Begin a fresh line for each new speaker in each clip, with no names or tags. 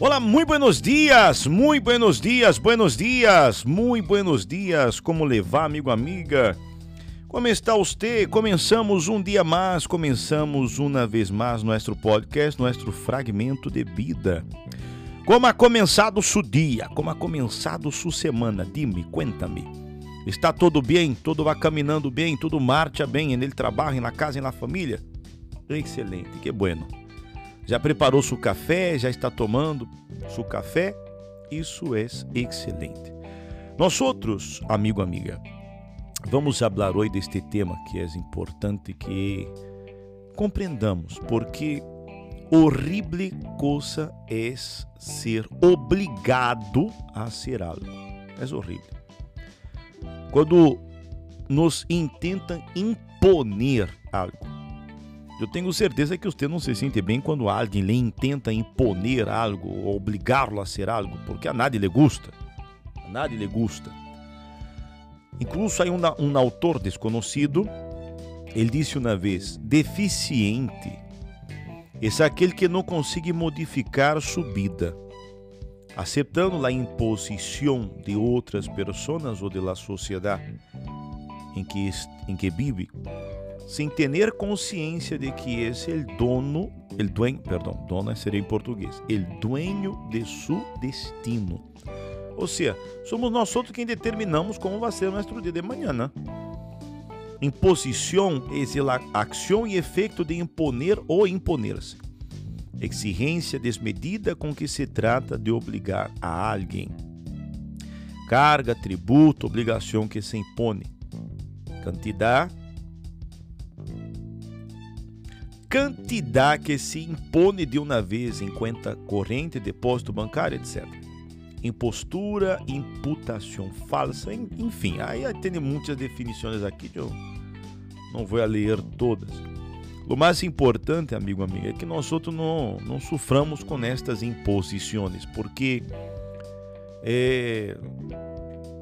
Olá, muito buenos dias, muito buenos dias, buenos dias, muito buenos dias. Como levar, amigo, amiga? Como está você? Começamos um dia mais, começamos uma vez mais nosso podcast, nosso fragmento de vida. Como ha começado seu dia? Como ha começado sua semana? Dime, cuéntame. Está tudo bem? Tudo vai caminhando bem? Tudo marcha bem no trabalho, na casa e na família? Excelente, que bueno. Já preparou seu café? Já está tomando seu café? Isso é excelente. Nós outros, amigo, amiga, vamos falar hoje deste tema que é importante que compreendamos, porque horrível coisa é ser obrigado a ser algo. É horrível. Quando nos intentam imponer algo. Eu tenho certeza que você não se sente bem quando alguém lhe tenta imponer algo ou obrigá-lo a ser algo, porque a nadie lhe gusta. A nadie lhe gusta. Incluso aí um, um autor desconhecido, ele disse uma vez: deficiente é aquele que não consegue modificar sua vida, aceitando a imposição de outras pessoas ou da sociedade em que, em que vive sem ter consciência de que é o dono, el dueño, perdão, dono seria em português, el dueño de su destino. Ou seja, somos nós outros quem determinamos como vai ser o nosso dia de manhã, né? Imposição é a ação e efeito de imponer ou imponer-se. Exigência desmedida com que se trata de obrigar a alguém. Carga, tributo, obrigação que se impõe. Quantidade quantidade que se impõe de uma vez em conta corrente, depósito bancário, etc. Impostura, imputação falsa, enfim, aí tem muitas definições aqui, eu não vou ler todas. O mais importante, amigo, amiga, é que nós outros não, não soframos com estas imposições, porque é,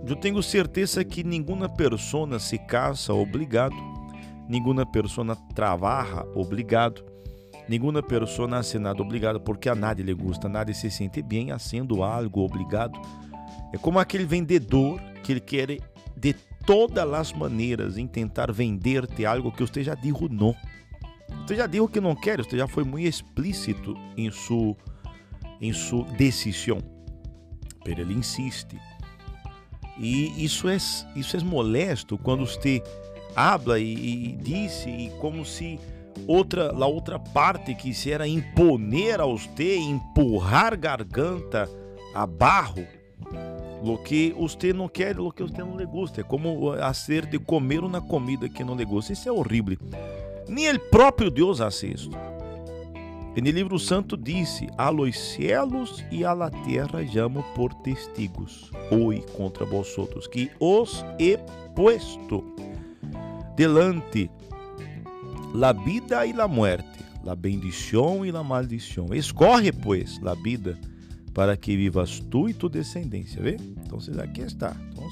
eu tenho certeza que nenhuma pessoa se casa obrigado Nenhuma pessoa trabalha obrigado. Nenhuma pessoa nasce nada obrigado porque a nada lhe gusta, nada se sente bem sendo algo obrigado. É como aquele vendedor que ele quer de todas as maneiras em tentar vender-te algo que você já disse não. Você já disse que não quer, você já foi muito explícito em sua em sua decisão. Mas ele insiste. E isso é isso é molesto quando você habla e, e disse e como se outra a outra parte quisera imponer a você, empurrar garganta a barro, lo que você não quer, lo que você não lhe gusta. É como hacer de comer uma comida que não lhe gusta. Isso é horrível. Nem o próprio Deus hace isso. E no livro santo disse: A los cielos e a la terra llamo por testigos, hoje contra vós outros, que os he puesto delante la vida e la muerte, la bendição e la maldição. Escorre, pues, la vida para que vivas tu e tu descendência. Vê? Então, aqui está. Então,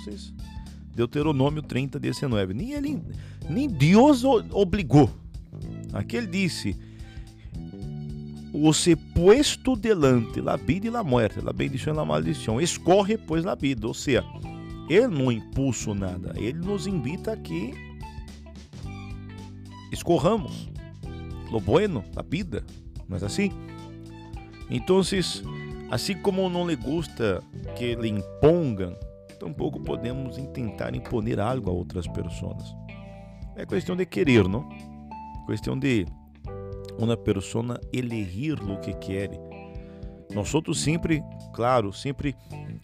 Deuteronômio 30, 19. Nem, ele, nem Deus obrigou. Aqui ele disse: Você puesto delante la vida e la muerte, la bendição e la maldição. Escorre, pois, la vida. Ou seja, ele não impulsa nada. Ele nos invita aqui escorramos lo bueno, a vida, não é assim? Então, assim como não lhe gusta que lhe impongam, tampouco podemos tentar imponer algo a outras pessoas. É questão de querer, não? Questão de uma pessoa elegir o que quer. Nós sempre, claro, sempre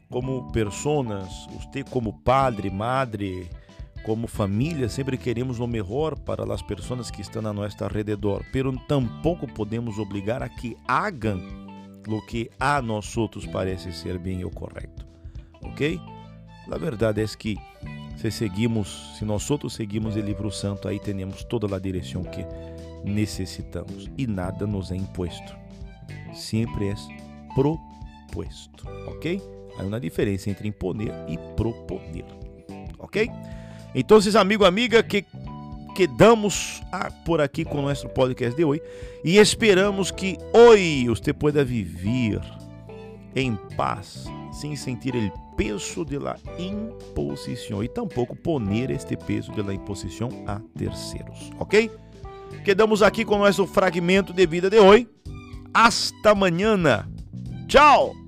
como pessoas, você como padre, madre, como família, sempre queremos o melhor para as pessoas que estão a nosso redor, pero tampouco podemos obrigar a que hagam o que a nós outros parece ser bem ou correto. Ok? A verdade é que se seguimos, se nós outros seguimos o livro santo, aí temos toda a direção que necessitamos e nada nos é imposto. Sempre é proposto, ok? Há uma diferença entre imponer e proponer, ok? Então, amigo, amiga, que quedamos por aqui com o nosso podcast de hoje e esperamos que hoje você pueda viver em paz, sem sentir o peso de imposição e tampouco poner este peso de la imposição a terceiros, ok? Quedamos aqui com nosso fragmento de vida de hoje. Hasta mañana. Tchau!